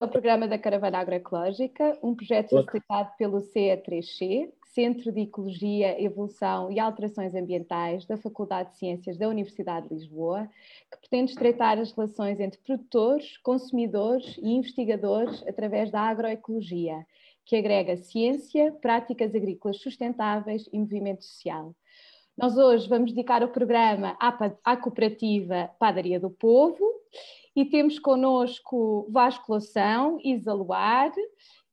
ao programa da Caravana Agroecológica, um projeto facilitado pelo CE3C, Centro de Ecologia, Evolução e Alterações Ambientais da Faculdade de Ciências da Universidade de Lisboa, que pretende estreitar as relações entre produtores, consumidores e investigadores através da agroecologia, que agrega ciência, práticas agrícolas sustentáveis e movimento social. Nós hoje vamos dedicar o programa à, à cooperativa Padaria do Povo e temos connosco Vasco Loção, Isa Luar,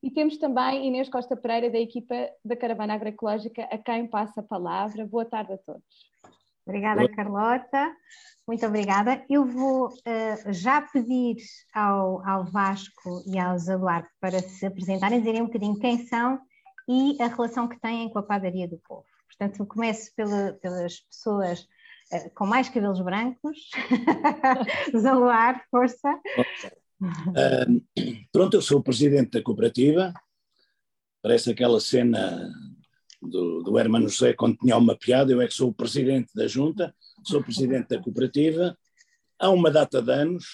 e temos também Inês Costa Pereira, da equipa da Caravana Agroecológica, a quem passa a palavra. Boa tarde a todos. Obrigada, Carlota. Muito obrigada. Eu vou uh, já pedir ao, ao Vasco e ao Zaduardo para se apresentarem, dizerem um bocadinho quem são e a relação que têm com a padaria do povo. Portanto, começo pela, pelas pessoas uh, com mais cabelos brancos. Zaluar, força. Uh, pronto, eu sou o presidente da cooperativa. Parece aquela cena do, do Hermano José quando tinha uma piada. Eu é que sou o presidente da junta, sou o presidente da cooperativa. Há uma data de anos,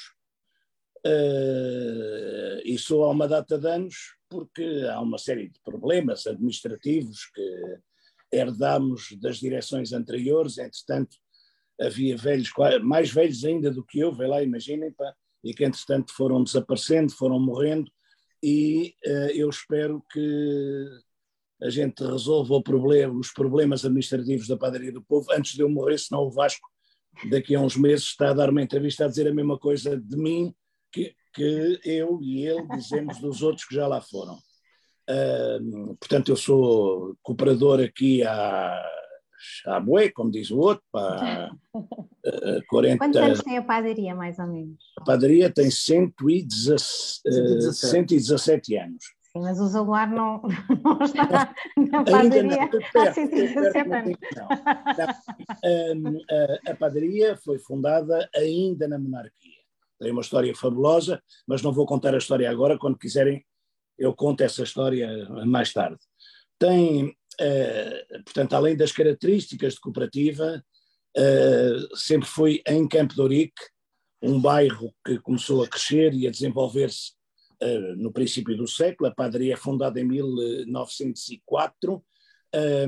uh, e sou há uma data de anos porque há uma série de problemas administrativos que herdámos das direções anteriores. Entretanto, havia velhos, mais velhos ainda do que eu, vê lá, imaginem, pá, e que entretanto foram desaparecendo, foram morrendo, e uh, eu espero que a gente resolva problema, os problemas administrativos da padaria do povo antes de eu morrer, senão o Vasco daqui a uns meses está a dar uma entrevista a dizer a mesma coisa de mim que, que eu e ele dizemos dos outros que já lá foram. Uh, portanto, eu sou cooperador aqui há à bué, como diz o outro, para uh, 40... Quantos anos tem a padaria, mais ou menos? A padaria tem 117, uh, 117 anos. Sim, mas o Zaguar não, não está na padaria não, há 117 anos. Não. A, a padaria foi fundada ainda na monarquia. Tem uma história fabulosa, mas não vou contar a história agora, quando quiserem eu conto essa história mais tarde. Tem Uh, portanto, além das características de cooperativa, uh, sempre foi em Campo de Ourique, um bairro que começou a crescer e a desenvolver-se uh, no princípio do século. A padaria é fundada em 1904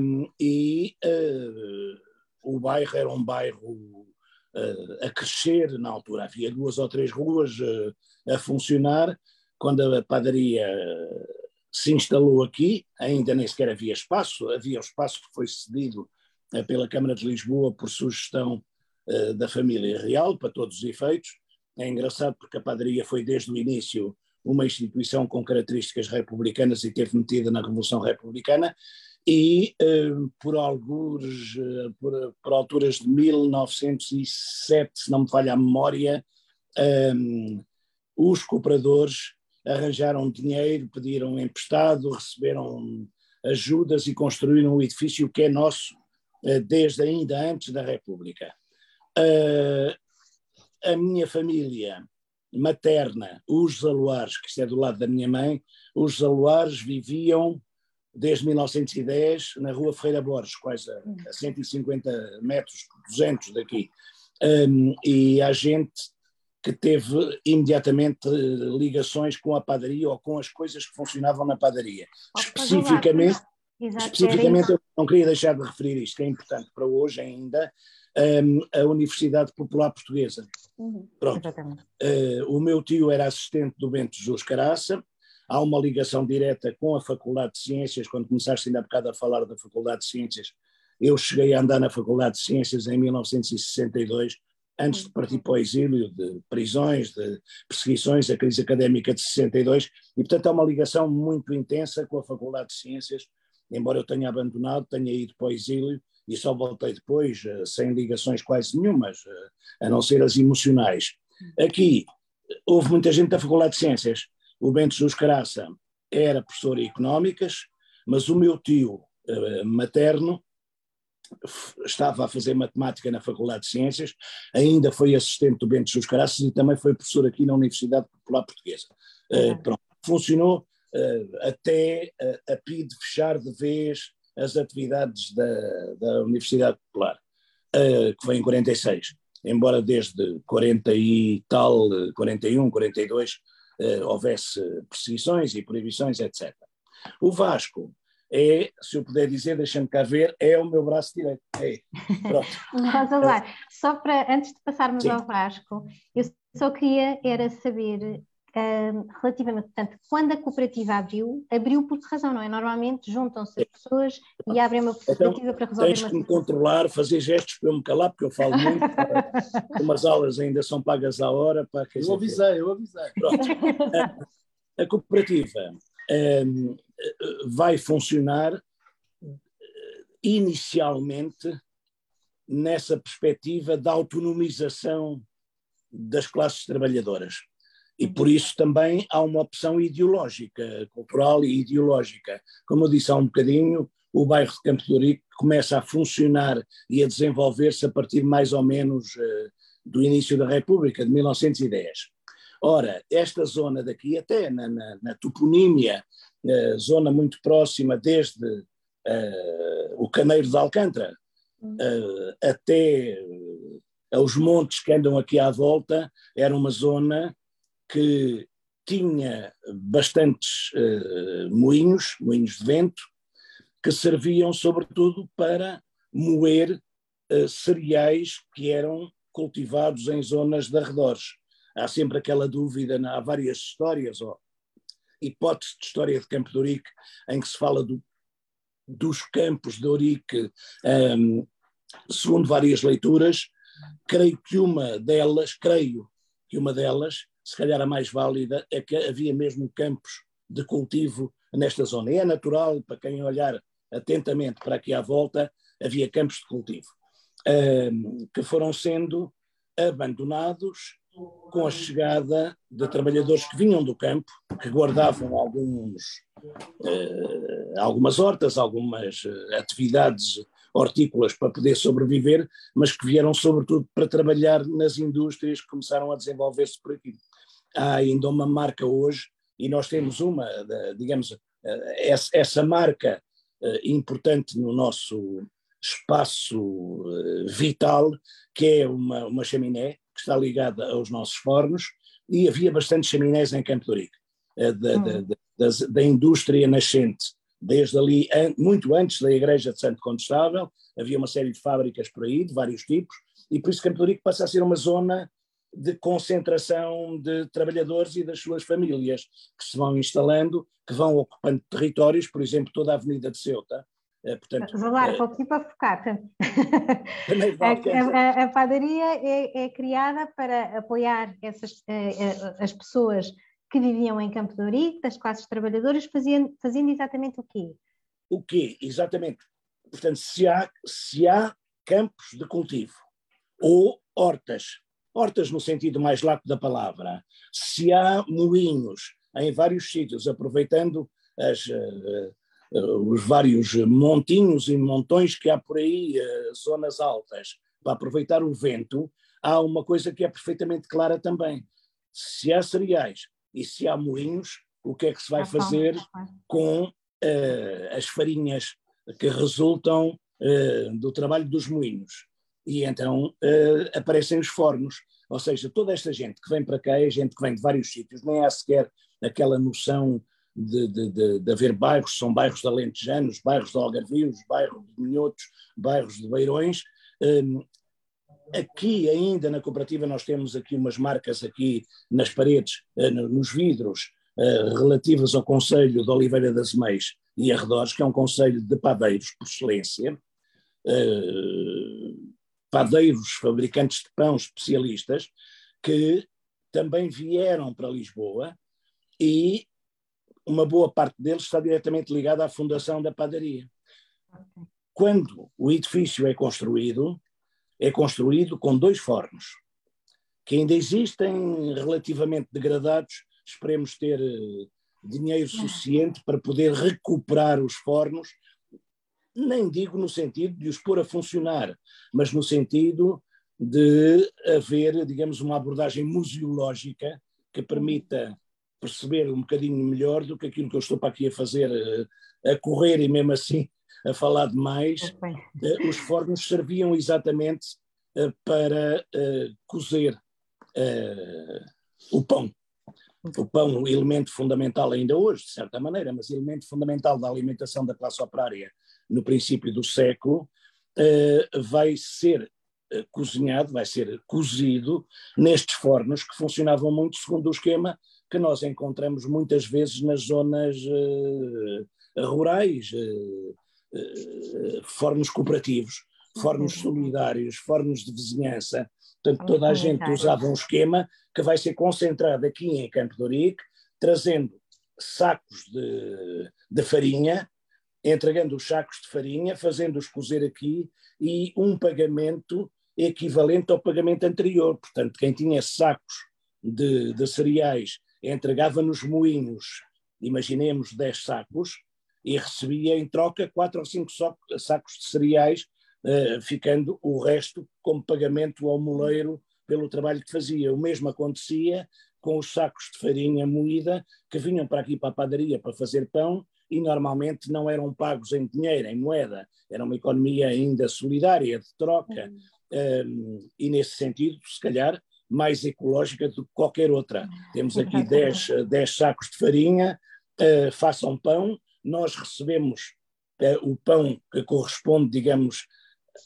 um, e o bairro era um bairro a crescer na altura. Havia duas ou três ruas a funcionar. Quando a padaria se instalou aqui, ainda nem sequer havia espaço, havia o espaço que foi cedido eh, pela Câmara de Lisboa por sugestão uh, da família real, para todos os efeitos. É engraçado porque a padaria foi desde o início uma instituição com características republicanas e teve metida na Revolução Republicana, e por por, por, alturas de 1907, se não me falha a memória, um, os cooperadores arranjaram dinheiro, pediram emprestado, receberam ajudas e construíram o um edifício que é nosso eh, desde ainda antes da República. Eh, a minha família materna, os Zaluares, que isto é do lado da minha mãe, os Zaluares viviam desde 1910 na rua Ferreira Borges, quase a, 150 metros, 200 daqui. Um, e a gente que teve imediatamente eh, ligações com a padaria ou com as coisas que funcionavam na padaria. especificamente, especificamente eu não queria deixar de referir isto, que é importante para hoje ainda, um, a Universidade Popular Portuguesa. Uhum, Pronto. Uh, o meu tio era assistente do Bento Jesus Caraça, há uma ligação direta com a Faculdade de Ciências, quando começaste ainda há bocado a falar da Faculdade de Ciências, eu cheguei a andar na Faculdade de Ciências em 1962, antes de partir para o exílio, de prisões, de perseguições, a crise académica de 62, e portanto há uma ligação muito intensa com a Faculdade de Ciências, embora eu tenha abandonado, tenha ido para o exílio e só voltei depois, eh, sem ligações quase nenhumas, eh, a não ser as emocionais. Aqui houve muita gente da Faculdade de Ciências, o Bento Jesus Caraça era professor de Económicas, mas o meu tio eh, materno estava a fazer matemática na Faculdade de Ciências, ainda foi assistente do Bento Jesus Caraças e também foi professor aqui na Universidade Popular Portuguesa. Uhum. Uh, pronto, funcionou uh, até uh, a PID fechar de vez as atividades da, da Universidade Popular, que foi em 46, embora desde 40 e tal, 41, 42, houvesse perseguições e proibições, etc. O Vasco é, se eu puder dizer, deixando cá ver, é o meu braço direito. É. Pronto. Rosa só para, antes de passarmos Sim. ao Vasco, eu só queria era saber relativamente, portanto, quando a cooperativa abriu, abriu por que razão, não é? Normalmente juntam-se as pessoas e abrem uma cooperativa então, para resolver tens uma que me controlar, fazer gestos para eu me calar, porque eu falo muito, umas aulas ainda são pagas à hora. Para, eu avisei, eu avisei. Pronto. A, a cooperativa um, vai funcionar inicialmente nessa perspectiva da autonomização das classes trabalhadoras. E por isso também há uma opção ideológica, cultural e ideológica. Como eu disse há um bocadinho, o bairro de Campo de Ourique começa a funcionar e a desenvolver-se a partir mais ou menos uh, do início da República, de 1910. Ora, esta zona daqui, até na, na, na toponímia, uh, zona muito próxima desde uh, o Caneiro de Alcântara até aos montes que andam aqui à volta, era uma zona que tinha bastantes uh, moinhos, moinhos de vento, que serviam sobretudo para moer uh, cereais que eram cultivados em zonas de arredores. Há sempre aquela dúvida, há várias histórias, ou hipótese de história de Campo de Ourique, em que se fala do, dos campos de Ourique, um, ehm, segundo várias leituras, creio que uma delas, creio que uma delas se calhar a mais válida, é que havia mesmo campos de cultivo nesta zona. E é natural, para quem olhar atentamente para aqui à volta, havia campos de cultivo, que foram sendo abandonados com a chegada de trabalhadores que vinham do campo, que guardavam alguns, eh, algumas hortas, algumas eh, atividades hortícolas para poder sobreviver, mas que vieram sobretudo para trabalhar nas indústrias que começaram a desenvolver-se por aqui. Há ainda uma marca hoje, e nós temos uma, digamos, eh, essa marca eh, importante no nosso espaço vital, que é uma, uma chaminé, que está ligada aos nossos fornos, e havia bastante chaminés em Campo de Ourique, da, hum. da, da, da, indústria nascente. Desde ali, muito antes da igreja de Santo Condestável, havia uma série de fábricas por aí, de vários tipos, e por isso Campo de passa a ser uma zona de concentração de trabalhadores e das suas famílias que se vão instalando, que vão ocupando territórios, por exemplo, toda a Avenida de Ceuta. É, portanto, Valar, é, vou pedir para focar. a, a, a, padaria é, é, criada para apoiar essas, as pessoas que viviam em Campo de Ourique, das classes trabalhadoras, fazendo, fazendo exatamente o quê? O quê? Exatamente. Portanto, se há, se há campos de cultivo ou hortas hortas no sentido mais lato da palavra, se há moinhos em vários sítios, aproveitando as, os vários montinhos e montões que há por aí, uh, zonas altas, para aproveitar o vento, há uma coisa que é perfeitamente clara também. Se há cereais e se há moinhos, o que é que se vai fazer com as farinhas que resultam do trabalho dos moinhos? e então uh, aparecem os fornos. Ou seja, toda esta gente que vem para cá é gente que vem de vários sítios, nem há sequer aquela noção de, de, de, de haver bairros, são bairros de alentejanos, bairros de algarvios, bairros de minhotos, bairros de beirões. Um, aqui ainda na cooperativa nós temos aqui umas marcas aqui nas paredes, uh, nos vidros, uh, relativas ao Conselho de Oliveira das Meias e Arredores, que é um conselho de padeiros por excelência, uh, padeiros, fabricantes de pão especialistas, que também vieram para Lisboa e uma boa parte deles está diretamente ligada à fundação da padaria. Quando o edifício é construído, é construído com dois fornos, que ainda existem relativamente degradados, esperemos ter eh, dinheiro suficiente para poder recuperar os fornos. Nem digo no sentido de os pôr a funcionar, mas no sentido de haver, digamos, uma abordagem museológica que permita perceber um bocadinho melhor do que aquilo que eu estou para aqui a fazer, eh, a correr e mesmo assim a falar demais. Eh, os fornos serviam exatamente eh, para cozer o pão. o pão, elemento fundamental ainda hoje, de certa maneira, mas elemento fundamental da alimentação da classe operária no princípio do século, vai ser cozinhado, vai ser cozido nestes fornos que funcionavam muito segundo o esquema que nós encontramos muitas vezes nas zonas uh, rurais, fornos cooperativos, fornos solidários, fornos de vizinhança. Portanto, toda a gente usava um esquema que vai ser concentrado aqui em Campo de Ourique, trazendo sacos de, de farinha, entregando os sacos de farinha, fazendo-os cozer aqui e um pagamento equivalente ao pagamento anterior. Portanto, quem tinha sacos de, de cereais entregava nos moinhos, imaginemos 10 sacos, e recebia em troca quatro ou cinco sacos de cereais, uh, ficando o resto como pagamento ao moleiro pelo trabalho que fazia. O mesmo acontecia com os sacos de farinha moída que vinham para aqui para a padaria para fazer pão e normalmente não eram pagos em dinheiro, em moeda. Era uma economia ainda solidária, de troca, uhum. um, e nesse sentido, se calhar, mais ecológica do que qualquer outra. Temos aqui 10, 10 sacos de farinha, uh, façam pão, nós recebemos uh, o pão que corresponde, digamos,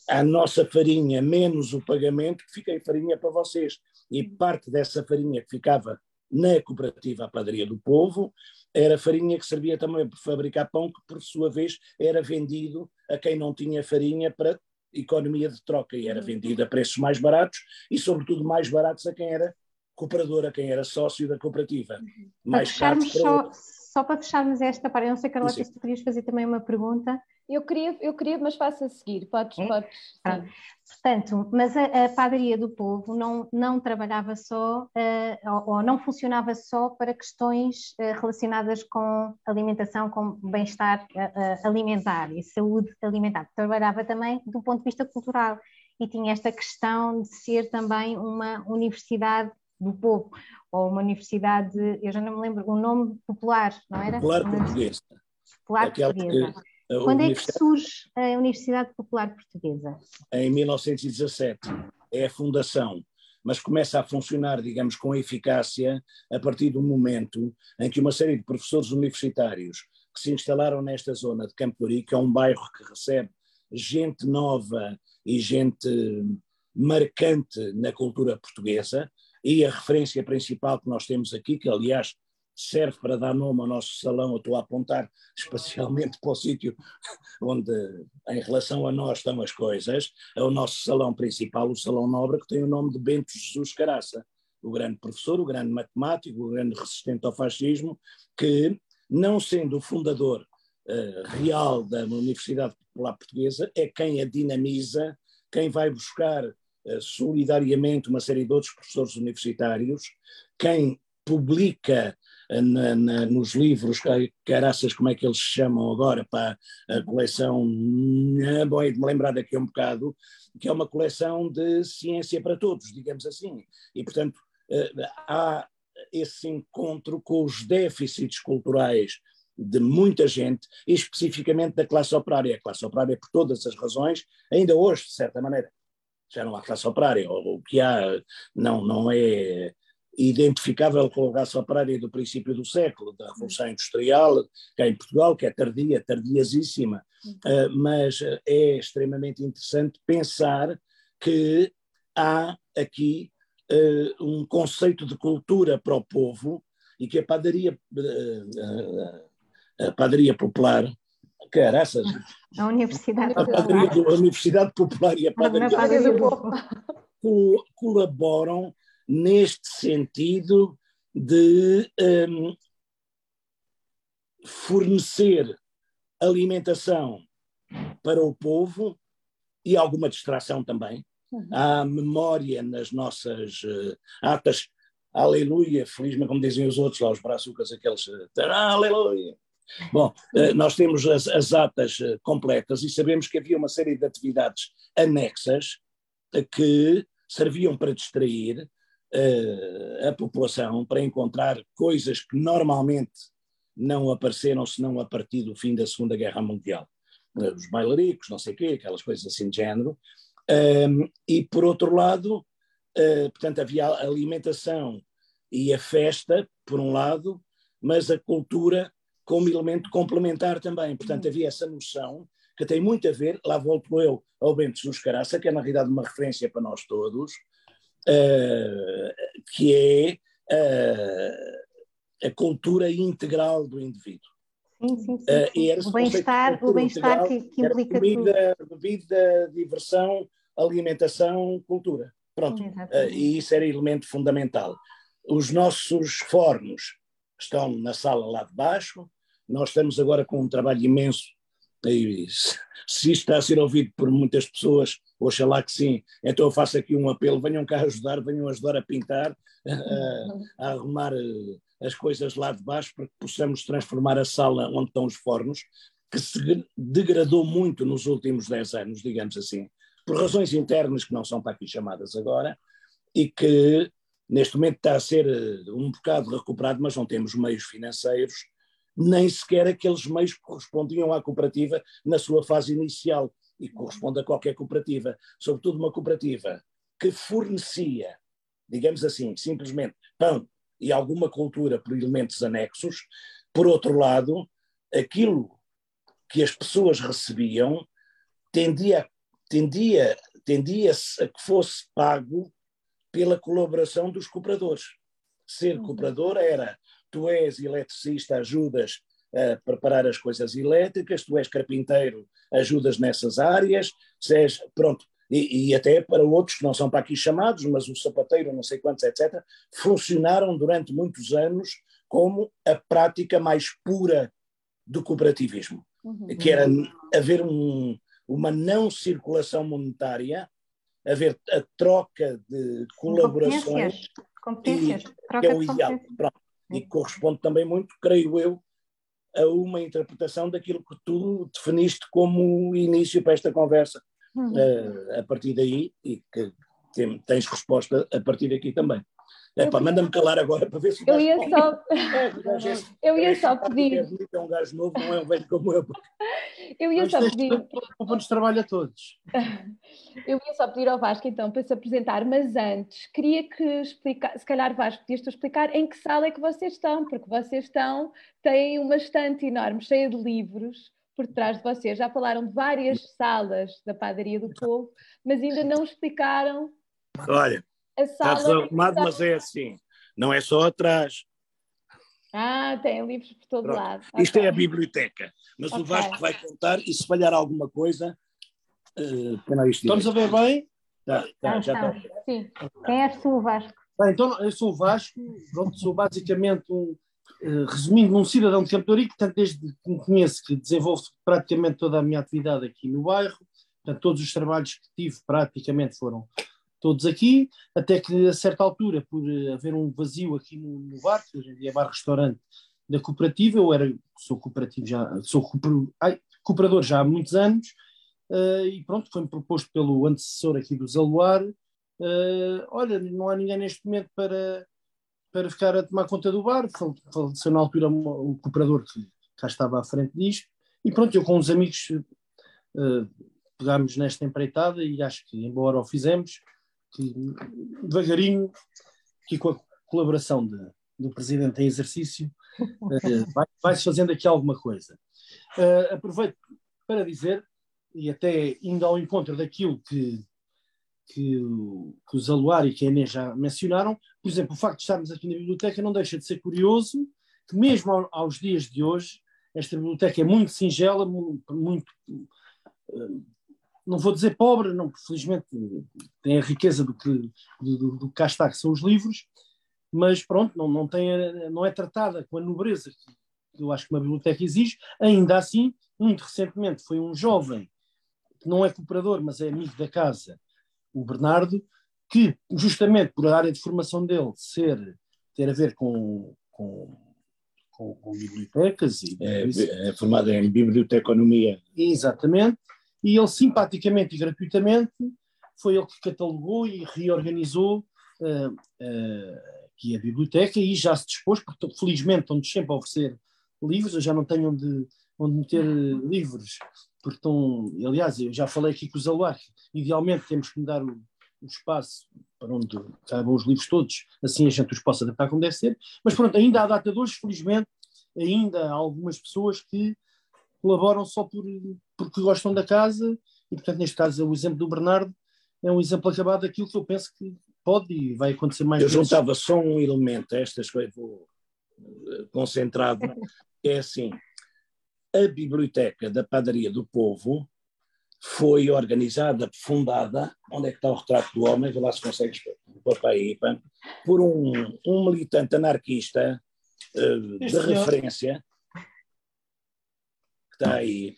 a nossa farinha menos o pagamento, que fica em farinha para vocês. E parte dessa farinha que ficava na cooperativa A Padaria do Povo era farinha que servia também para fabricar pão, que por sua vez era vendido a quem não tinha farinha para economia de troca e era vendido a preços mais baratos e, sobretudo, mais baratos a quem era cooperador, a quem era sócio da cooperativa. Mais para só, só, para fecharmos esta parte, eu não sei, Carlota, se tu querias fazer também uma pergunta. Eu queria, eu queria, mas faço a seguir, podes, é? podes. Ah, portanto, mas a, a, padaria do povo não, não trabalhava só, uh, ou, ou, não funcionava só para questões uh, relacionadas com alimentação, com bem-estar uh, alimentar e saúde alimentar. Trabalhava também do ponto de vista cultural e tinha esta questão de ser também uma universidade do povo, ou uma universidade, eu já não me lembro, o um nome popular, não era? Popular portuguesa. Popular Aquela portuguesa. Quando é que surge a Universidade Popular Portuguesa? Em 1917. É a fundação, mas começa a funcionar, digamos, com eficácia a partir do momento em que uma série de professores universitários que se instalaram nesta zona de Campo de que é um bairro que recebe gente nova e gente marcante na cultura portuguesa, e a referência principal que nós temos aqui, que aliás serve para dar nome ao nosso salão, eu estou a apontar especialmente para o sítio onde, em relação a nós, estão as coisas, é o nosso salão principal, o Salão Nobre, que tem o nome de Bento Jesus Caraça, o grande professor, o grande matemático, o grande resistente ao fascismo, que, não sendo o fundador uh, real da Universidade Popular Portuguesa, é quem a dinamiza, quem vai buscar uh, solidariamente uma série de outros professores universitários, quem publica na, na, nos livros, caraças, como é que eles se chamam agora, para a coleção, é bom, de me lembrar daqui a um bocado, que é uma coleção de ciência para todos, digamos assim. E, portanto, eh, há esse encontro com os déficits culturais de muita gente, e especificamente da classe operária. A classe operária, por todas as razões, ainda hoje, de certa maneira, já não há classe operária, o que há não, não é identificável com a raça operária do princípio do século, da Revolução Industrial, cá em Portugal, que é tardia, tardiasíssima, uh, mas é extremamente interessante pensar que há aqui uh, um conceito de cultura para o povo e que a padaria, uh, a padaria popular caraças. A Universidade, a, padaria, a Universidade Popular e a Padaria, do Povo colaboram neste sentido de um, fornecer alimentação para o povo e alguma distração também. Uhum. Há memória nas nossas uh, atas, aleluia, felizmente, como dizem os outros lá, os braçucas, aqueles, uh, aleluia. Bom, uh, nós temos as, as atas completas e sabemos que havia uma série de atividades anexas que serviam para distrair, uh, a população para encontrar coisas que normalmente não apareceram senão a partir do fim da Segunda Guerra Mundial. Uh, os bailaricos, não sei o quê, aquelas coisas assim de género. Um, e, por outro lado, uh, portanto, havia alimentação e a festa, por um lado, mas a cultura como elemento complementar também. Portanto, havia essa noção que tem muito a ver, lá volto eu ao Bento Jesus Caraça, que é na realidade uma referência para nós todos, uh, que é uh, a cultura integral do indivíduo. Sim, sim, sim. Uh, o bem-estar, bem-estar que, que implica comida, tudo. bebida, diversão, alimentação, cultura. Pronto. Uh, e isso era elemento fundamental. Os nossos fornos estão na sala lá de baixo. Nós estamos agora com um trabalho imenso. E se isto está a ser ouvido por muitas pessoas, oxalá que sim, então eu faço aqui um apelo: venham cá ajudar, venham ajudar a pintar, a, a arrumar eh, as coisas lá de baixo para que possamos transformar a sala onde estão os fornos, que se degradou muito nos últimos 10 anos, digamos assim, por razões internas que não são para aqui chamadas agora, e que neste momento está a ser eh, um bocado recuperado, mas não temos meios financeiros, nem sequer aqueles meios que correspondiam à cooperativa na sua fase inicial, e corresponde a qualquer cooperativa, sobretudo uma cooperativa que fornecia, digamos assim, simplesmente pão e alguma cultura por elementos anexos. Por outro lado, aquilo que as pessoas recebiam tendia, tendia, tendia-se a que fosse pago pela colaboração dos cooperadores. Ser uhum. cooperador era tu és eletricista, ajudas a preparar as coisas elétricas, tu és carpinteiro, ajudas nessas áreas, se és, pronto, e, e, até para outros que não são para aqui chamados, mas o sapateiro, não sei quantos, etc., funcionaram durante muitos anos como a prática mais pura do cooperativismo, uhum. que era haver um, uma não circulação monetária, haver a troca de colaborações, competências, e, que é o ideal, pronto, e corresponde também muito, creio eu, a uma interpretação daquilo que tu definiste como início para esta conversa, uhum. uh, a partir daí, e que tem, tens resposta a partir daqui também. Epá, manda-me calar agora para ver se. Eu ia só. eu ia só pedir. É um gajo novo, não é um velho como eu. Eu ia só pedir. Vamos trabalho a todos. Eu ia só pedir ao Vasco então para se apresentar, mas antes queria que explicar, se calhar Vasco, podias tu explicar em que sala é que vocês estão, porque vocês estão, têm uma estante enorme, cheia de livros por trás de vocês. Já falaram de várias salas da Padaria do Povo, mas ainda não explicaram. Olha, Está desarrumado, está... mas é assim. Não é só atrás. Ah, tem livros por todo Pronto. lado. Isto okay. é a biblioteca. Mas okay. o Vasco vai contar e se falhar alguma coisa. Uh, Estamos a ver bem? Tá, tá, ah, já está. Sim. Quem és tu, Vasco? Bem, então, eu sou o Vasco, pronto, sou basicamente um, uh, resumindo, um cidadão de Campo de portanto, desde que me conheço, que desenvolvo praticamente toda a minha atividade aqui no bairro, portanto, todos os trabalhos que tive praticamente foram todos aqui, até que a certa altura, por eh, haver um vazio aqui no, no bar, que hoje em dia é bar-restaurante da cooperativa, eu era, sou cooperativo já, sou ai, cooperador já há muitos anos, uh, e pronto, foi-me proposto pelo antecessor aqui do Zaluar, uh, olha, não há ninguém neste momento para, para ficar a tomar conta do bar, faleceu na altura o cooperador que cá estava à frente disto, e pronto, eu com uns amigos uh, pegámos nesta empreitada e acho que, embora o fizemos, que devagarinho, aqui com a colaboração de, do Presidente em exercício, uh, vai, vai-se fazendo aqui alguma coisa. Uh, aproveito para dizer, e até indo ao encontro daquilo que, que, que o Zaluar e que a Inês já mencionaram, por exemplo, o facto de estarmos aqui na biblioteca não deixa de ser curioso, que mesmo ao, aos dias de hoje, esta biblioteca é muito singela, muito, muito uh, não vou dizer pobre, não, porque felizmente tem a riqueza do que, do, do que cá está, que são os livros, mas pronto, não, não, tem, não é tratada com a nobreza que eu acho que uma biblioteca exige. Ainda assim, muito recentemente foi um jovem, que não é cooperador, mas é amigo da casa, o Bernardo, que justamente por a área de formação dele ser, ter a ver com, com, com, com bibliotecas. E, é, é formado em biblioteconomia. Exatamente e ele simpaticamente e gratuitamente foi ele que catalogou e reorganizou uh, uh, aqui a biblioteca e já se dispôs, porque felizmente estão-nos sempre a oferecer livros, eu já não tenho onde, onde meter livros, porque estão, aliás, eu já falei aqui com os alunos, idealmente temos que mudar o, o espaço para onde caibam os livros todos, assim a gente os possa adaptar como deve ser. Mas pronto, ainda há data de hoje, felizmente, ainda há algumas pessoas que colaboram só por, porque gostam da casa e, portanto, neste caso, o exemplo do Bernardo é um exemplo acabado daquilo que eu penso que pode e vai acontecer mais Eu vezes. juntava só um elemento a estas coisas, vou eh, concentrado, é assim, a biblioteca da Padaria do Povo foi organizada, fundada, onde é que está o retrato do homem, vê lá se consegues pôr para aí, por um, um militante anarquista uh, de senhor. referência, está aí.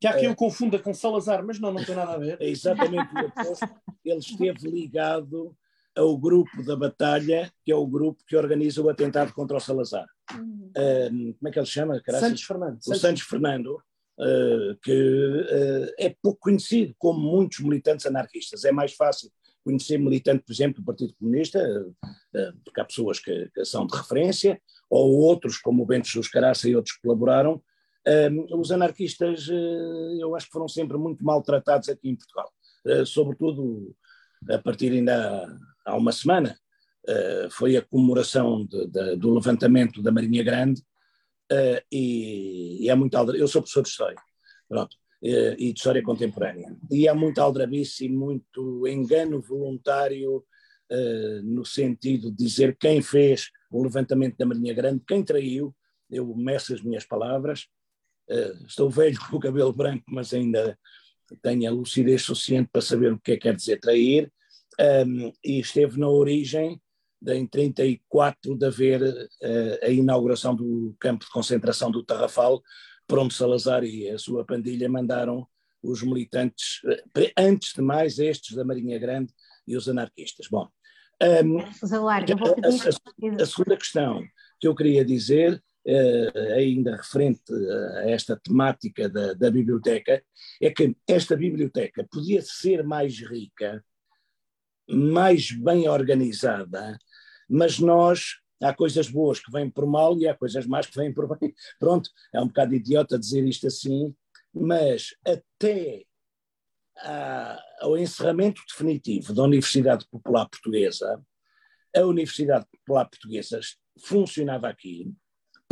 Que há quem o confunda com Salazar, mas não, não tem nada a ver. É exatamente o oposto. Ele esteve ligado ao grupo da Batalha, que é o grupo que organiza o atentado contra o Salazar. Uhum. Uh, como é que ele chama? Caraças? Santos Fernando. O Santos Fernando, uh, que uh, é pouco conhecido como muitos militantes anarquistas. É mais fácil conhecer militante, por exemplo, do Partido Comunista, porque há pessoas que, que, são de referência, ou outros, como o Bento Jesus Caraça e outros que colaboraram. Os anarquistas, eu acho que foram sempre muito maltratados aqui em Portugal, sobretudo a partir ainda há uma semana, uh, foi a comemoração de, de, do levantamento da Marinha Grande, e, e, é muito Eu sou professor de História, pronto, e de História Contemporânea, e é muito aldrabice e muito engano voluntário no sentido de dizer quem fez o levantamento da Marinha Grande, quem traiu, eu meço as minhas palavras, estou velho com o cabelo branco, mas ainda tenho a lucidez suficiente para saber o que é que quer dizer trair, um, e esteve na origem de, em 34 de haver uh, a inauguração do campo de concentração do Tarrafal, por onde Salazar e a sua pandilha mandaram os militantes, uh, antes de mais estes da Marinha Grande e os anarquistas. Bom, um, a, a, a, segunda questão que eu queria dizer ainda referente a esta temática da, da, biblioteca, é que esta biblioteca podia ser mais rica mais bem organizada, mas nós há coisas boas que vêm por mal e há coisas más que vêm por bem. Pronto, é um bocado idiota dizer isto assim, mas até ao encerramento definitivo da Universidade Popular Portuguesa, a Universidade Popular Portuguesa funcionava aqui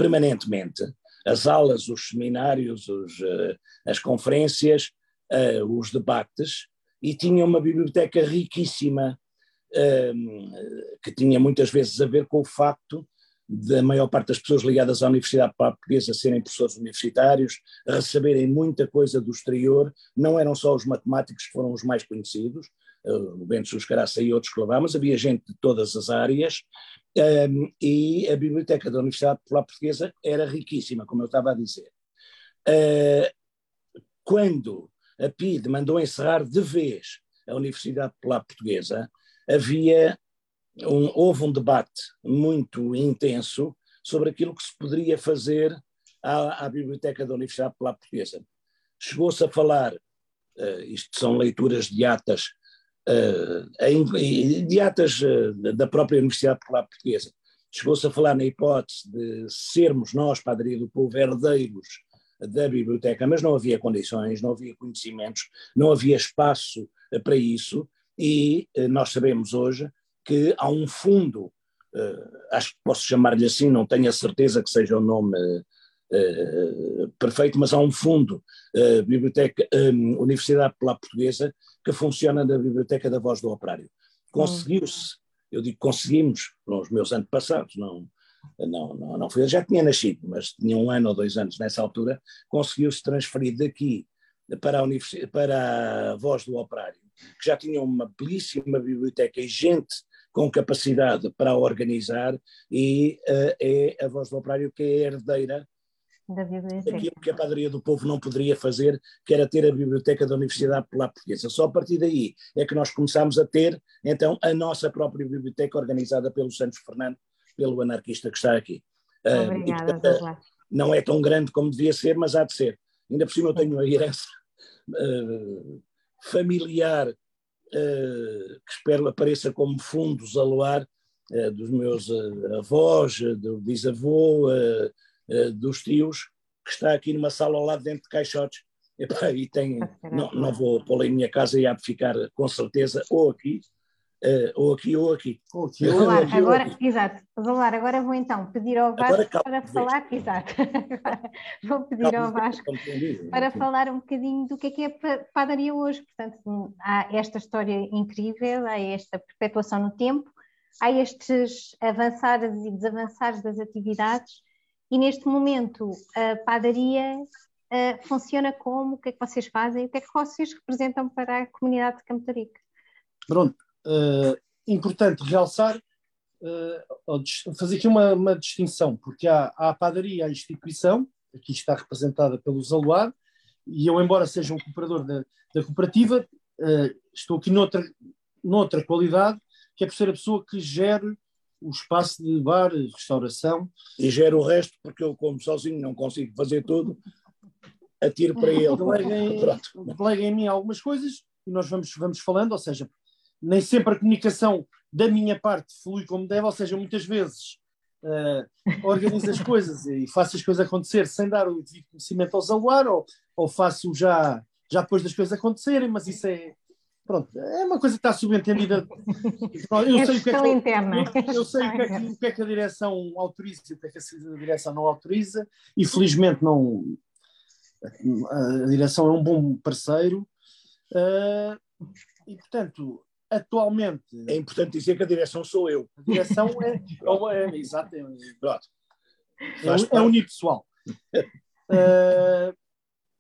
permanentemente. As aulas, os seminários, os, uh, as conferências, uh, os debates, e tinha uma biblioteca riquíssima, um, que tinha muitas vezes a ver com o facto da maior parte das pessoas ligadas à Universidade Portuguesa serem professores universitários, receberem muita coisa do exterior, não eram só os matemáticos que foram os mais conhecidos, o Bento Suscaraça e outros que lá, mas havia gente de todas as áreas, um, e a biblioteca da Universidade Popular Portuguesa era riquíssima, como eu estava a dizer. Uh, quando a PID mandou encerrar de vez a Universidade Popular Portuguesa, havia um, houve um debate muito intenso sobre aquilo que se poderia fazer à, à Biblioteca da Universidade Popular Portuguesa. Chegou-se a falar, uh, isto são leituras de atas, de atas uh, da própria Universidade Popular Portuguesa, chegou-se a falar na hipótese de sermos nós, Padaria do Povo, herdeiros da biblioteca, mas não havia condições, não havia conhecimentos, não havia espaço eh, para isso, e eh, nós sabemos hoje que há um fundo, eh, acho que posso chamar-lhe assim, não tenho a certeza que seja o nome perfeito, mas há um fundo, Biblioteca, Universidade Popular Portuguesa, que funciona na Biblioteca da Voz do Operário. Conseguiu-se, eu digo conseguimos, com os meus antepassados, não, não, não, não já tinha nascido, mas tinha um ano ou dois anos nessa altura, conseguiu-se transferir daqui para a, para a Voz do Operário, que já tinha uma belíssima biblioteca e gente com capacidade para organizar, e uh, é a Voz do Operário que é herdeira da biblioteca. Aquilo que a Padaria do Povo não poderia fazer, que era ter a biblioteca da Universidade Popular Portuguesa. Só a partir daí é que nós começámos a ter, então, a nossa própria biblioteca organizada pelo Santos Fernando, pelo anarquista que está aqui. Obrigada, uh, e, não é tão grande como devia ser, mas há de ser. Ainda por cima eu tenho uma herança uh, familiar uh, que espero apareça como fundos a luar dos meus avós, do bisavô, dos tios, que está aqui numa sala ao lado dentro de caixotes. E, pá, e tem, não, não vou pô-la em minha casa e há de ficar com certeza ou aqui Uh, ou aqui ou aqui. Ou aqui, ou Alar, aqui, agora, ou aqui. Exato. Agora vou então pedir ao Vasco para falar. Exato. vou pedir ao Vasco para falar um bocadinho do que é que é padaria hoje. Portanto, há esta história incrível, há esta perpetuação no tempo, há estes avançares e desavançares das atividades, e neste momento a padaria funciona como? O que é que vocês fazem? O que é que vocês representam para a comunidade de Campo Rico? Pronto, uh, importante realçar, uh, fazer aqui uma, uma, distinção, porque há, há a padaria, a instituição, aqui está representada pelo Zaluar, e eu, embora seja um cooperador da, da cooperativa, uh, estou aqui noutra, noutra qualidade, que é por ser a pessoa que gere o espaço de bar, restauração. E gera o resto, porque eu, como sozinho, não consigo fazer tudo, atiro para ele. Delega em mim algumas coisas e nós vamos, vamos falando, ou seja, nem sempre a comunicação da minha parte flui como deve, ou seja, muitas vezes uh, organizo as coisas e faço as coisas acontecer sem dar o devido conhecimento ao Zaluar, ou, ou faço já, já depois das coisas acontecerem, mas isso é. Pronto, é uma coisa que está subentendida. Eu é sei o que é que, interna. Eu, eu sei o que, é que, o que, é que, a direção autoriza e o que é que a direção não autoriza, e felizmente não. A direção é um bom parceiro. Uh, e, portanto, atualmente. É importante dizer que a direção sou eu. A direção é. é, é exatamente. Pronto. É, é unipessoal. uh,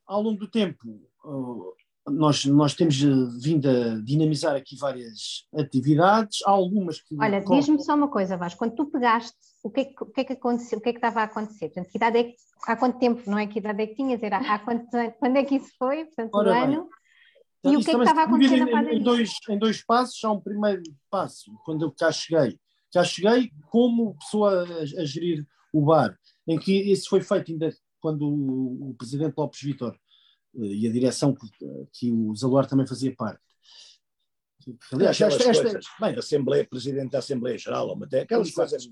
ao longo do tempo, uh, nós, nós temos vindo a dinamizar aqui várias atividades, há algumas que. Olha, diz-me só uma coisa, Vasco, quando tu pegaste, o que, é que, o que é que aconteceu, o que é que estava a acontecer? Portanto, que idade é que, há quanto tempo, não é que idade é que tinhas, era há quanto, quando é que isso foi? Portanto, Ora o ano. Bem, e o que é que estava a acontecer na padaria? Em dois, em dois passos, há um primeiro passo, quando eu cá cheguei. Cá cheguei como pessoa a, a gerir o bar, em que isso foi feito ainda quando o, o presidente Lopes Vitor eh, e a direção que, que o Zaluar também fazia parte. Aliás, esta, esta, bem, Assembleia, Presidente da Assembleia Geral, até aquelas coisas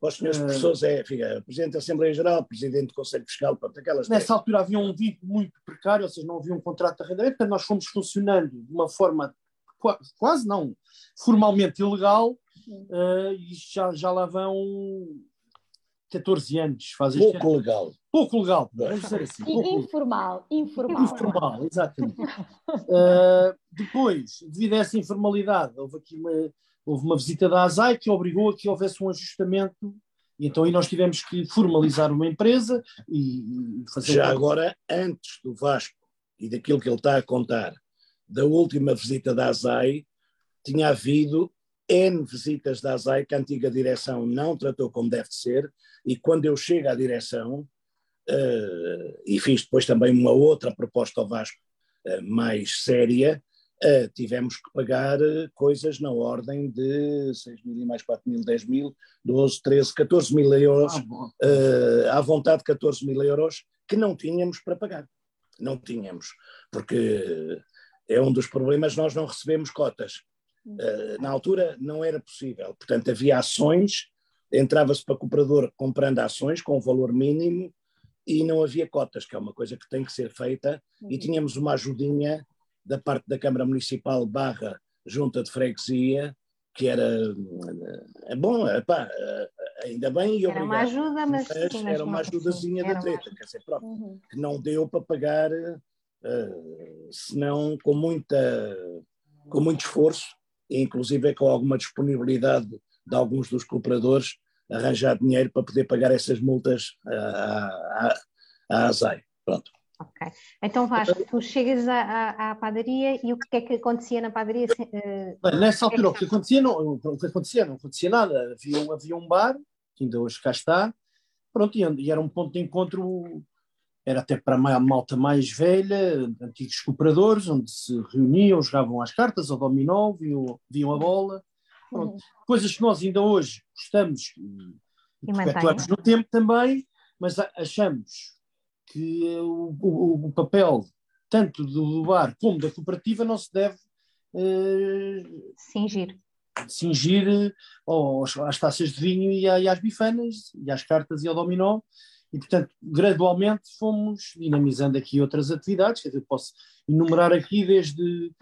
para os senhores professores é, fica, Presidente da Assembleia Geral, Presidente do Conselho Fiscal, pronto, aquelas... Nessa altura havia um vínculo muito precário, ou seja, não havia um contrato de arrendamento, portanto nós fomos funcionando de uma forma quase não formalmente ilegal, uh, e já, já lá vão 14 anos. Faz pouco legal. Pouco legal, vamos dizer assim. Informal, informal. Informal, exatamente. uh, depois, devido a essa informalidade, houve aqui uma houve uma visita da ASAI que obrigou a que houvesse um ajustamento e então aí nós tivemos que formalizar uma empresa e fazer... Já agora, antes do Vasco e daquilo que ele está a contar, da última visita da ASAI, tinha havido N visitas da ASAI que a antiga direção não tratou como deve ser e quando eu chego à direção uh, e fiz depois também uma outra proposta ao Vasco uh, mais séria, Uh, tivemos que pagar coisas na ordem de 6 mil e mais 4 mil, 10 mil, 12, 13, 14 mil euros, uh, à vontade 14 mil euros, que não tínhamos para pagar. Não tínhamos, porque é um dos problemas, nós não recebemos cotas. Na altura não era possível, portanto havia ações, entrava-se para o comprador comprando ações com um valor mínimo e não havia cotas, que é uma coisa que tem que ser feita, e uhum. tínhamos uma ajudinha da parte da Câmara Municipal barra Junta de Freguesia, que era é bom, epá, ainda bem e Era uma ajuda, mas, mas era uma ajudazinha da treta, quer dizer, pronto, uhum. que não deu para pagar, uh, senão com muita, com muito esforço, inclusive com alguma disponibilidade de alguns dos cooperadores, arranjar dinheiro para poder pagar essas multas à, à, ASAI. Pronto. Ok. Então Vasco, tu chegas à, à, à, padaria e o que é que acontecia na padaria? Uh, Nessa altura o que acontecia não, o que acontecia não acontecia nada. Havia um, havia um bar, que ainda hoje cá está, pronto, e era um ponto de encontro, era até para a malta mais velha, antigos cooperadores, onde se reuniam, jogavam as cartas, ao dominó, viam, viam a bola. Pronto. Uhum. Coisas que nós ainda hoje gostamos e, e perpetuamos no tempo também, mas achamos que o, o, o papel tanto do bar como da cooperativa não se deve uh, cingir. cingir aos, às taças de vinho e, às bifanas, e às cartas e ao dominó, e portanto gradualmente fomos dinamizando aqui outras atividades, que eu posso enumerar aqui desde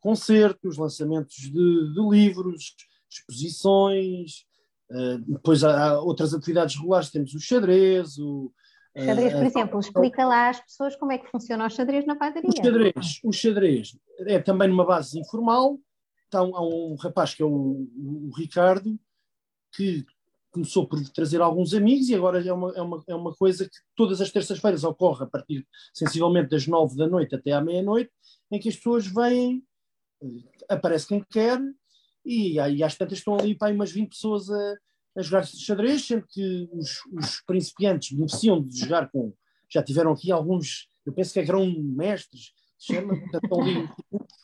concertos, lançamentos de, de livros, exposições, uh, depois há outras atividades regulares, temos o xadrez, o, Xadrez, por exemplo, explica lá às pessoas como é que funciona o xadrez na padaria. O xadrez, o xadrez é também numa base informal. Então, há um rapaz que é o, o Ricardo, que começou por trazer alguns amigos e agora é uma, é uma, é uma coisa que todas as terças-feiras ocorre a partir sensivelmente das nove da noite até à meia-noite, em que as pessoas vêm, eh, aparece quem quer, e, e às tantas estão ali para umas 20 pessoas a, a jogar xadrez, sendo que os, os principiantes beneficiam de jogar com. Já tiveram aqui alguns, eu penso que eram mestres, chama, estão ali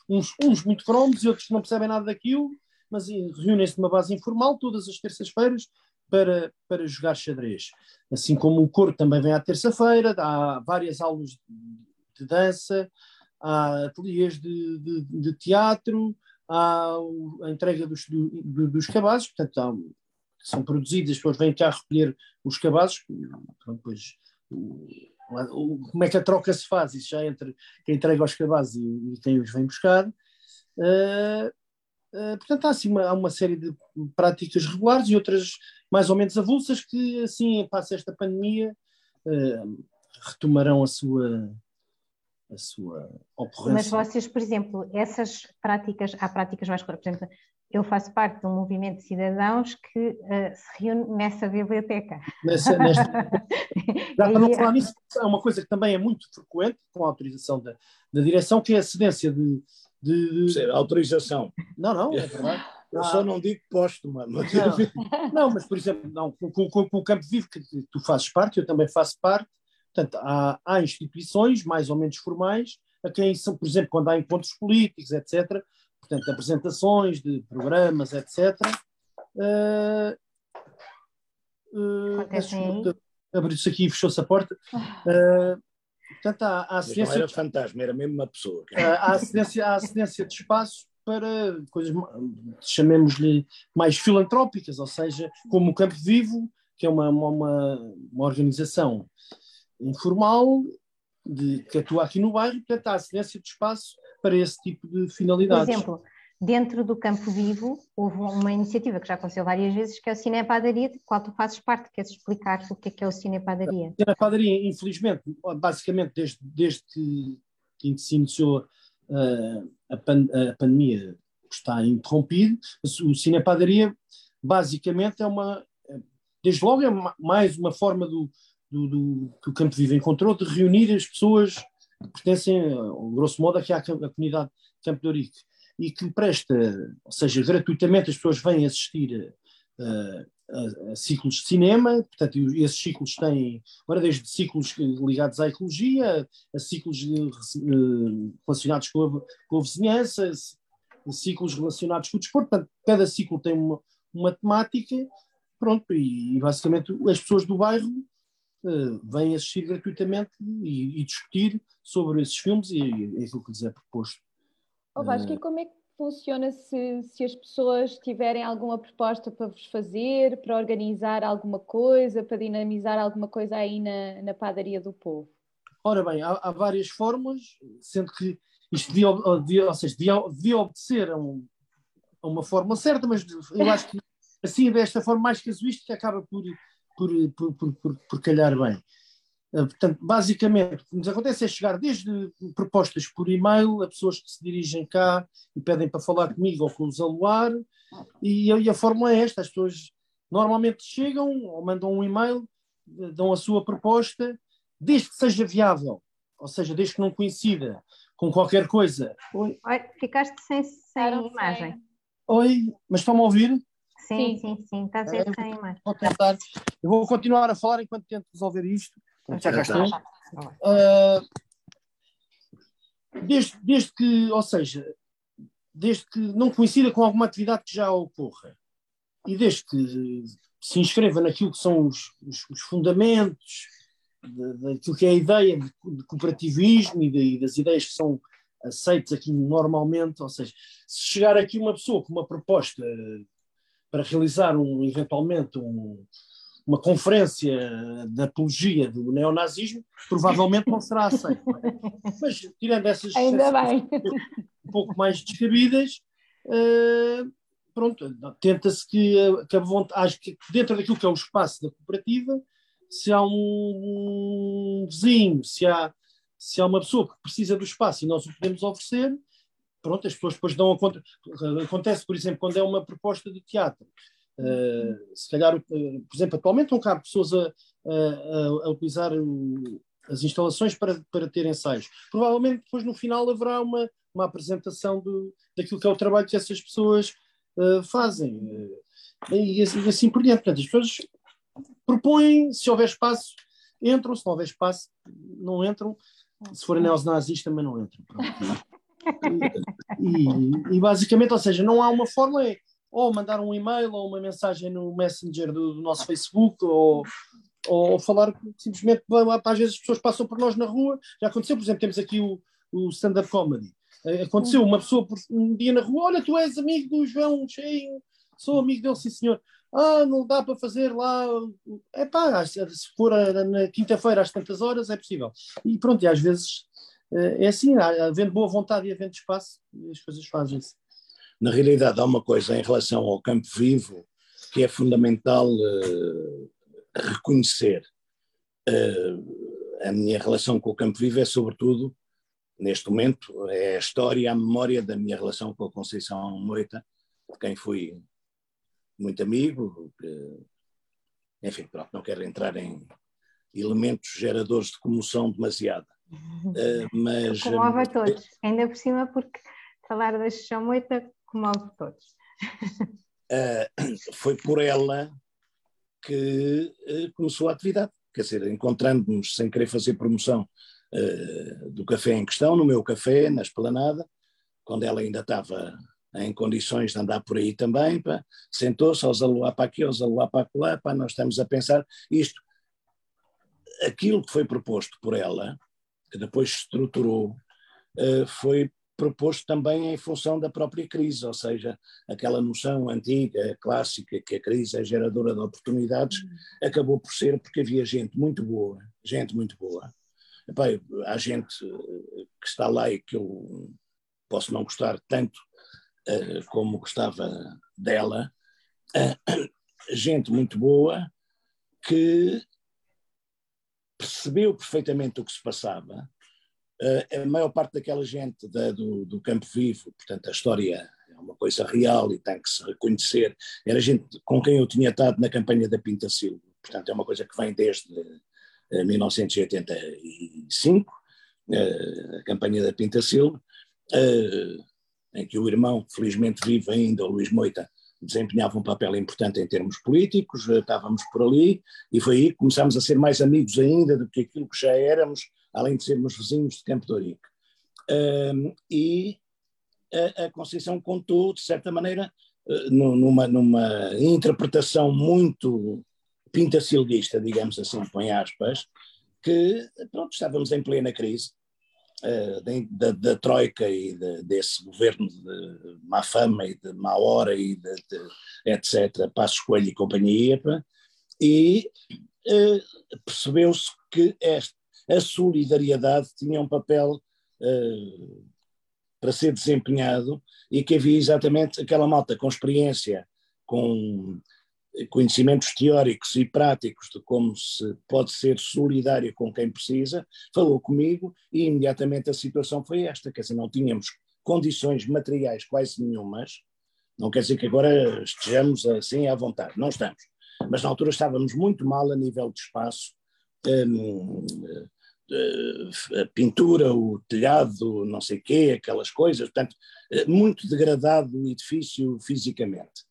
uns, uns muito cromos e outros que não percebem nada daquilo, mas reúnem-se numa base informal todas as terças-feiras para, para jogar xadrez. Assim como o coro também vem à terça-feira, há várias aulas de dança, há ateliês de, de, de teatro, há a entrega dos, do, dos cabazes, portanto, há, são produzidas, as pessoas vêm cá recolher os cabazes, depois o, o, como é que a troca se faz? Isso já entre quem entrega os cabazes e, e quem os vem buscar. Uh, uh, portanto, há assim uma, há uma série de práticas regulares e outras mais ou menos avulsas que, assim, passa esta pandemia, uh, retomarão a sua, a sua ocorrência. Mas vocês, por exemplo, essas práticas, há práticas mais, por exemplo, eu faço parte de um movimento de cidadãos que uh, se reúne nessa biblioteca. Nessa, nesta... Já para não falar nisso, é uma coisa que também é muito frequente, com a autorização da, da direção, que é a cedência de. De... Ser, autorização. Não, não, é verdade. Eu ah. só não digo posto, mano. Não, não mas, por exemplo, não, com, com, com, o Campo Vivo, que tu fazes parte, eu também faço parte, portanto, há, há instituições mais ou menos formais a quem são, por exemplo, quando há encontros políticos, etc., portanto, apresentações de programas, etc. Uh, uh, Abriu-se aqui e fechou-se a porta. Uh, portanto, há, há assistência. Não era fantasma, era mesmo uma pessoa. Uh, há, assistência de espaço para coisas, chamemos-lhe, mais filantrópicas, ou seja, como o Campo Vivo, que é uma, uma, uma organização informal de, que atua aqui no bairro, portanto, há assistência de espaço para esse tipo de finalidades. Por exemplo, dentro do Campo Vivo houve uma iniciativa que já aconteceu várias vezes, que é o Cine Padaria, de qual tu fazes parte. Queres explicar o que é, que é o Cine Padaria? O Cine Padaria, infelizmente, basicamente desde, desde que, se iniciou uh, a, pan, a pandemia está interrompido, o Cine Padaria basicamente é uma, desde logo é mais uma forma do, do, do, que o Campo Vivo encontrou de reunir as pessoas que pertencem, grosso modo, aqui à comunidade de Campo de Ourique e que presta, ou seja, gratuitamente as pessoas vêm assistir a, a, a ciclos de cinema, portanto, esses ciclos têm, agora desde ciclos ligados à ecologia, a ciclos relacionados com a, com a vizinhança, ciclos relacionados com o desporto, portanto, cada ciclo tem uma, uma temática, pronto, e, e basicamente as pessoas do bairro uh, vêm assistir gratuitamente e, e, discutir sobre esses filmes e, e aquilo que lhes é proposto. Oh, Vasco, e como é que funciona se, se as pessoas tiverem alguma proposta para vos fazer, para organizar alguma coisa, para dinamizar alguma coisa aí na, na padaria do povo? Ora bem, há, há várias formas, sendo que isto devia, devia, ou seja, devia, devia obedecer a, um, a, uma forma certa, mas eu acho que assim, desta forma mais casuística, acaba por, por, por, por, por, por calhar bem. Eh, portanto, basicamente, o que nos acontece é chegar desde propostas por e-mail a pessoas que se dirigem cá e pedem para falar comigo ou com os aluar, e, e a fórmula é esta: as pessoas normalmente chegam ou mandam um e-mail, eh, dão a sua proposta, desde que seja viável, ou seja, desde que não coincida com qualquer coisa. Oi, ficaste sem, sem imagem. Oi, mas estão-me a ouvir? Sim, sim, sim, sim. está a ser é, sem imagem. Vou tentar. Eu vou continuar a falar enquanto tento resolver isto. Já cá estou. Uh, desde, desde que, ou seja, desde que não coincida com alguma atividade que já ocorra e desde que se inscreva naquilo que são os, os, os fundamentos daquilo que é a ideia de, de cooperativismo e, de, e, das ideias que são aceitas aqui normalmente, ou seja, se chegar aqui uma pessoa com uma proposta para realizar um, eventualmente um, uma conferência de apologia do neonazismo, provavelmente não será aceito. Mas, tirando essas Ainda bem. um pouco mais descabidas, uh, pronto, tenta-se que, que a vontade, acho que dentro daquilo que é o espaço da cooperativa, se há um vizinho, se há, se há uma pessoa que precisa do espaço e nós o podemos oferecer, pronto, as pessoas depois dão a conta. Acontece, por exemplo, quando é uma proposta de teatro. Uh, se calhar, uh, por exemplo, atualmente não cabe pessoas a, a, a utilizar o, as instalações para, para ter ensaios. Provavelmente depois no final haverá uma, uma apresentação do, daquilo que é o trabalho que essas pessoas uh, fazem. E, assim, e assim por diante. Portanto, as pessoas propõem, se houver espaço, entram, se não houver espaço, não entram. Se forem neonazis também não entram. E, e, basicamente, ou seja, não há uma forma, é ou mandar um e-mail ou uma mensagem no Messenger do, do nosso Facebook ou, ou falar simplesmente, às vezes as pessoas passam por nós na rua, já aconteceu, por exemplo, temos aqui o, o stand-up comedy. Eh, aconteceu uma pessoa por, um dia na rua, olha, tu és amigo do João Cheio, sou amigo dele, sim senhor. Ah, não dá para fazer lá. É pá, se for na quinta-feira às tantas horas é possível. E pronto, e às vezes eh, é assim, havendo boa vontade e havendo espaço, as coisas fazem-se. Na realidade, há uma coisa em relação ao campo vivo que é fundamental uh, reconhecer. Uh, a minha relação com o campo vivo é, sobretudo, neste momento, é a história, a memória da minha relação com a Conceição Moita, de quem fui muito amigo. Que, enfim, pronto, não quero entrar em elementos geradores de comoção demasiada. Uh, mas, comove a todos, ainda por cima porque falar da Chamoita comove todos. Uh, foi por ela que uh, começou a atividade, quer dizer, encontrando-nos sem querer fazer promoção do café em questão, no meu café, na esplanada, quando ela ainda estava em condições de andar por aí também, sentou-se aos aluar para aqui, aos aluar para lá, pá, nós estamos a pensar isto, aquilo que foi proposto por ela, que depois se estruturou, foi proposto também em função da própria crise, ou seja, aquela noção antiga, clássica, que a crise é geradora de oportunidades, uhum. acabou por ser porque havia gente muito boa, gente muito boa. Epá, há gente eh, que está lá e que eu posso não gostar tanto uh, como gostava dela, uh, gente muito boa que percebeu perfeitamente o que se passava. Uh, a maior parte daquela gente da, do, do, Campo Vivo, portanto, a história é uma coisa real e tem que se reconhecer. Era gente com quem eu tinha estado na campanha da Pinta Silva, portanto, é uma coisa que vem desde uh, 1985, uh, a campanha da Pinta Silva, em que o irmão, felizmente vive ainda, o Luís Moita, desempenhava um papel importante em termos políticos, eh, estávamos por ali, e foi aí que começámos a ser mais amigos ainda do que aquilo que já éramos, além de sermos vizinhos de Campo de Ourique. Um, e a, a, Conceição contou, de certa maneira, uh, numa, numa interpretação muito pintacilguista, digamos assim, põe aspas, que pronto, estávamos em plena crise, uh, da, da, Troika e de, desse governo de má fama e de má hora e de, de etc., Passos Coelho e companhia, e uh, percebeu-se que esta, a solidariedade tinha um papel uh, para ser desempenhado e que havia exatamente aquela malta com experiência, com conhecimentos teóricos e práticos de como se pode ser solidário com quem precisa, falou comigo e imediatamente a situação foi esta, quer dizer, não tínhamos condições materiais quase nenhumas, não quer dizer que agora estejamos assim à vontade, não estamos, mas na altura estávamos muito mal a nível de espaço, a pintura, o telhado, não sei quê, aquelas coisas, portanto, eh, muito degradado o edifício fisicamente.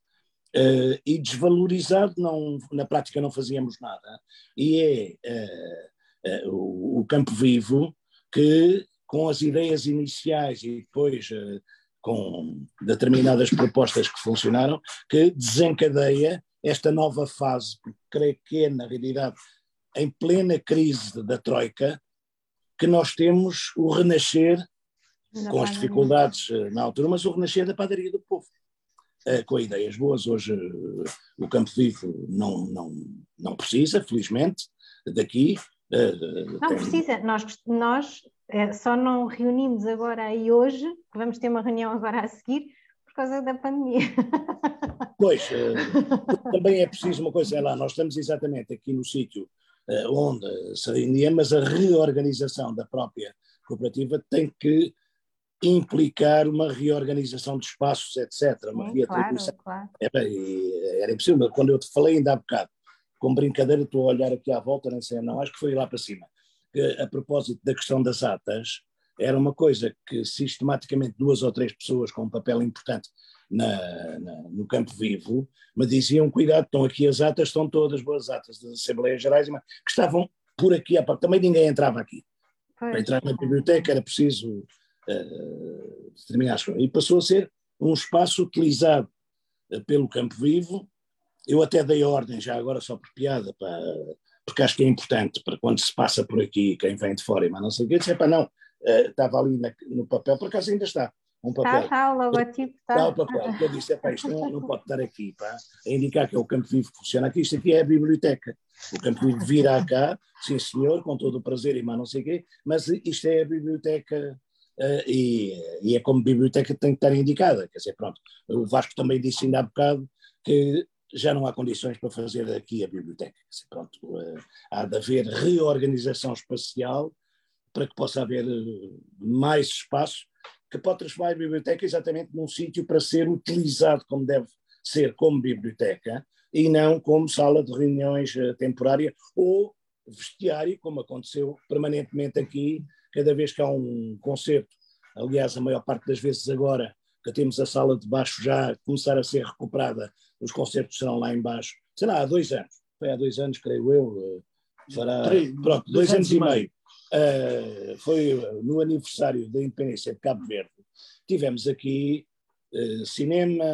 E desvalorizado, não, na prática não fazíamos nada. E é o, o, Campo Vivo que, com as ideias iniciais e depois com determinadas propostas que funcionaram, que desencadeia esta nova fase, porque creio que é, na realidade, em plena crise da Troika, que nós temos o renascer, com as dificuldades na altura, mas o renascer da padaria do povo com ideias boas. Hoje o Campo Vivo não, não, não precisa, felizmente, daqui. Não tem... precisa, nós, nós só não reunimos agora e hoje, vamos ter uma reunião agora a seguir, por causa da pandemia. Pois, também é preciso uma coisa, é lá, nós estamos exatamente aqui no sítio onde se reunia, mas a reorganização da própria cooperativa tem que implicar uma reorganização de espaços, etc. Uma Sim, claro, claro. Era, era impossível. Quando eu te falei ainda há bocado, com brincadeira, estou a olhar aqui à volta, nem sei, não, acho que foi lá para cima, que a propósito da questão das atas, era uma coisa que sistematicamente duas ou três pessoas com um papel importante na, na, no campo vivo me diziam, cuidado, estão aqui as atas, estão todas boas atas das Assembleias Gerais, que estavam por aqui, também ninguém entrava aqui. Para entrar na biblioteca era preciso uh, determinadas coisas. E passou a ser um espaço utilizado uh, pelo Campo Vivo. Eu até dei ordem, já agora só por piada, para, porque acho que é importante para quando se passa por aqui, quem vem de fora, mas não sei o quê, disse, para não, uh, estava ali na, no papel, por acaso ainda está, um papel. Está, está, o logotipo está. Está o papel, que eu disse, pá, isto não, não, pode estar aqui, pá, a indicar que é o Campo Vivo que funciona aqui, isto aqui é a biblioteca. O Campo Vivo virá cá, sim senhor, com todo o prazer e mais não sei o quê, mas isto é a biblioteca Uh, e, e, é como biblioteca tem que estar indicada. Quer dizer, pronto, o Vasco também disse ainda há bocado que já não há condições para fazer aqui a biblioteca. Dizer, pronto, uh, há de haver reorganização espacial para que possa haver uh, mais espaço que pode transformar a biblioteca exatamente num sítio para ser utilizado como deve ser como biblioteca e não como sala de reuniões temporária ou vestiário, como aconteceu permanentemente aqui. Cada vez que há um concerto, aliás, a maior parte das vezes agora que temos a sala de baixo já começar a ser recuperada, os concertos serão lá embaixo, sei lá, há dois anos, foi há dois anos, creio eu, eh, fará, Três, pronto, dois, dois anos, anos, e meio, uh, foi no aniversário da independência de Cabo Verde, tivemos aqui uh, cinema,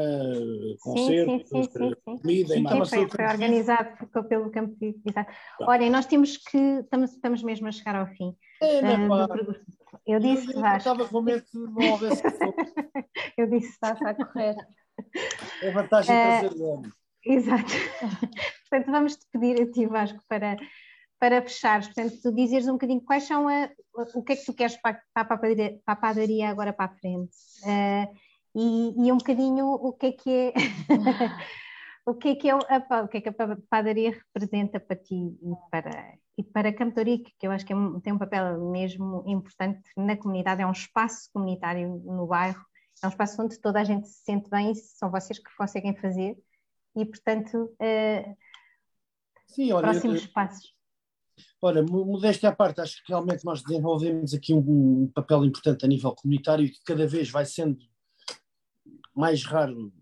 concertos, sim, sim, sim, comida sim, e foi, foi organizado pelo Campo Exato. Olhem, nós temos que, estamos, estamos mesmo a chegar ao fim. É, uh, eu disse, eu, estava com medo que não houvesse Eu disse, está-se a correr. É vantagem uh, trazer homem. Exato. Portanto, vamos te pedir a ti, Vasco, para, para fechares. Portanto, tu dizes um bocadinho quais são a, o que é que tu queres para, para, a, padaria, para a padaria agora para a frente. Uh, e, e um bocadinho o que é que é o que é que, é a, o que é que a padaria representa para ti e para, e para Camtorique, que eu acho que é tem um papel mesmo importante na comunidade, é um espaço comunitário no bairro, é um espaço onde toda a gente se sente bem, são vocês que conseguem fazer, e portanto, uh, Sim, olha, próximos eu, passos. Olha, modéstia à parte, acho que realmente nós desenvolvemos aqui um, um papel importante a nível comunitário e que cada vez vai sendo mais raro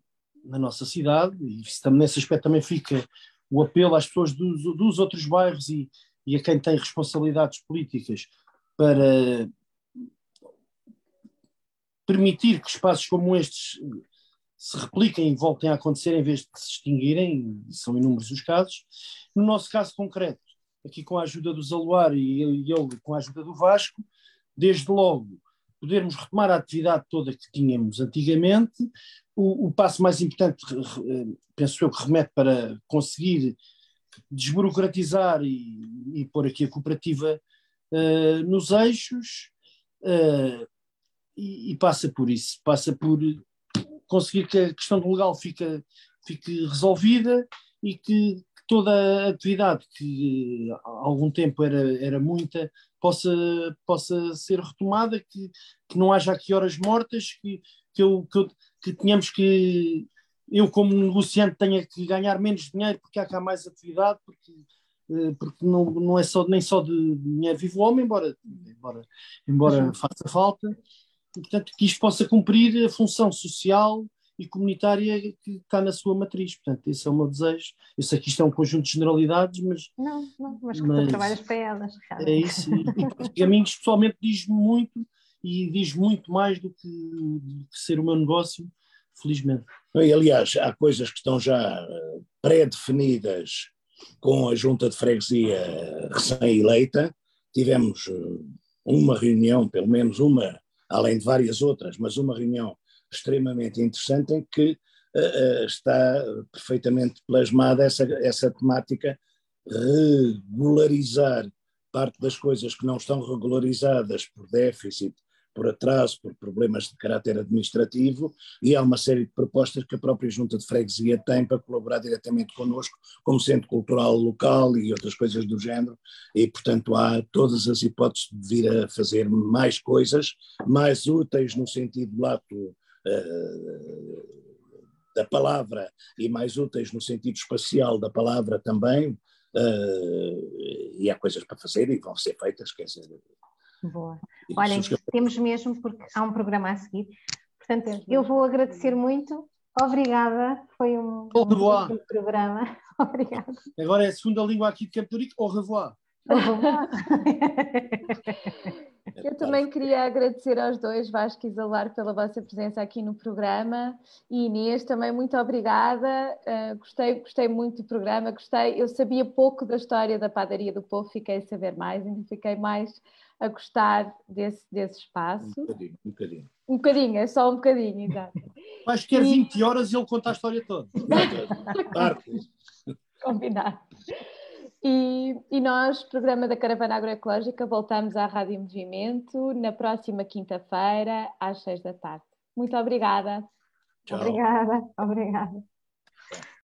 na nossa cidade, e nesse aspecto também fica o apelo às pessoas dos, dos outros bairros e, e a quem tem responsabilidades políticas para permitir que espaços como estes se repliquem e voltem a acontecer em vez de se extinguirem, são inúmeros os casos. No nosso caso concreto, aqui com a ajuda do Zaluar e eu com a ajuda do Vasco, desde logo podermos retomar a atividade toda que tínhamos antigamente. O, o passo mais importante, penso eu, que remete para conseguir desburocratizar e, e pôr aqui a cooperativa uh, nos eixos uh, e, e, passa por isso, passa por conseguir que a questão do legal fique, resolvida e que toda a atividade que há algum tempo era, era muita possa, possa ser retomada, que, que não haja aqui horas mortas, que, que, eu, que, eu, que tenhamos que eu como negociante tenha que ganhar menos dinheiro porque há cá mais atividade, porque, eh, porque não, não é só, nem só de dinheiro vivo o homem, embora, embora, embora faça falta, e, portanto que isto possa cumprir a função social e comunitária que está na sua matriz. Portanto, esse é o meu desejo. Eu sei que isto é um conjunto de generalidades, mas. Não, não, mas que mas, tu trabalhas para elas. É isso. E, e a mim, pessoalmente, diz muito e diz muito mais do que, do que ser o meu negócio, felizmente. E, aliás, há coisas que estão já eh, pré-definidas com a junta de freguesia recém-eleita. Tivemos eh, uma reunião, pelo menos uma, além de várias outras, mas uma reunião extremamente interessante em que está perfeitamente plasmada essa, essa temática regularizar parte das coisas que não estão regularizadas por déficit, por atraso, por problemas de caráter administrativo, e há uma série de propostas que a própria Junta de Freguesia tem para colaborar diretamente connosco, como Centro Cultural Local e outras coisas do género, e portanto há todas as hipóteses de vir a fazer mais coisas, mais úteis no sentido lato uh, da palavra e mais úteis no sentido espacial da palavra também, uh, e há coisas para fazer e vão ser feitas, quer dizer. Boa. Olhem, temos mesmo, porque há um programa a seguir. Portanto, eu vou agradecer muito. Obrigada, foi um, um programa. Obrigada. Agora é a segunda língua aqui de Campo Rico, au revoir. Au revoir. Eu também queria agradecer aos dois, Vasco e Zalar, pela vossa presença aqui no programa. E Inês, também muito obrigada. Uh, gostei, gostei muito do programa, gostei. Eu sabia pouco da história da padaria do povo, fiquei a saber mais, ainda fiquei mais a gostar desse, desse espaço. Um bocadinho, um bocadinho. Um bocadinho, é só um bocadinho, exato. Acho que é 20 horas e ele conta a história toda. Combinado. E, e, nós, programa da Caravana Agroecológica, voltamos à Rádio Movimento na próxima quinta-feira, às seis da tarde. Muito obrigada. Tchau. Obrigada, obrigada.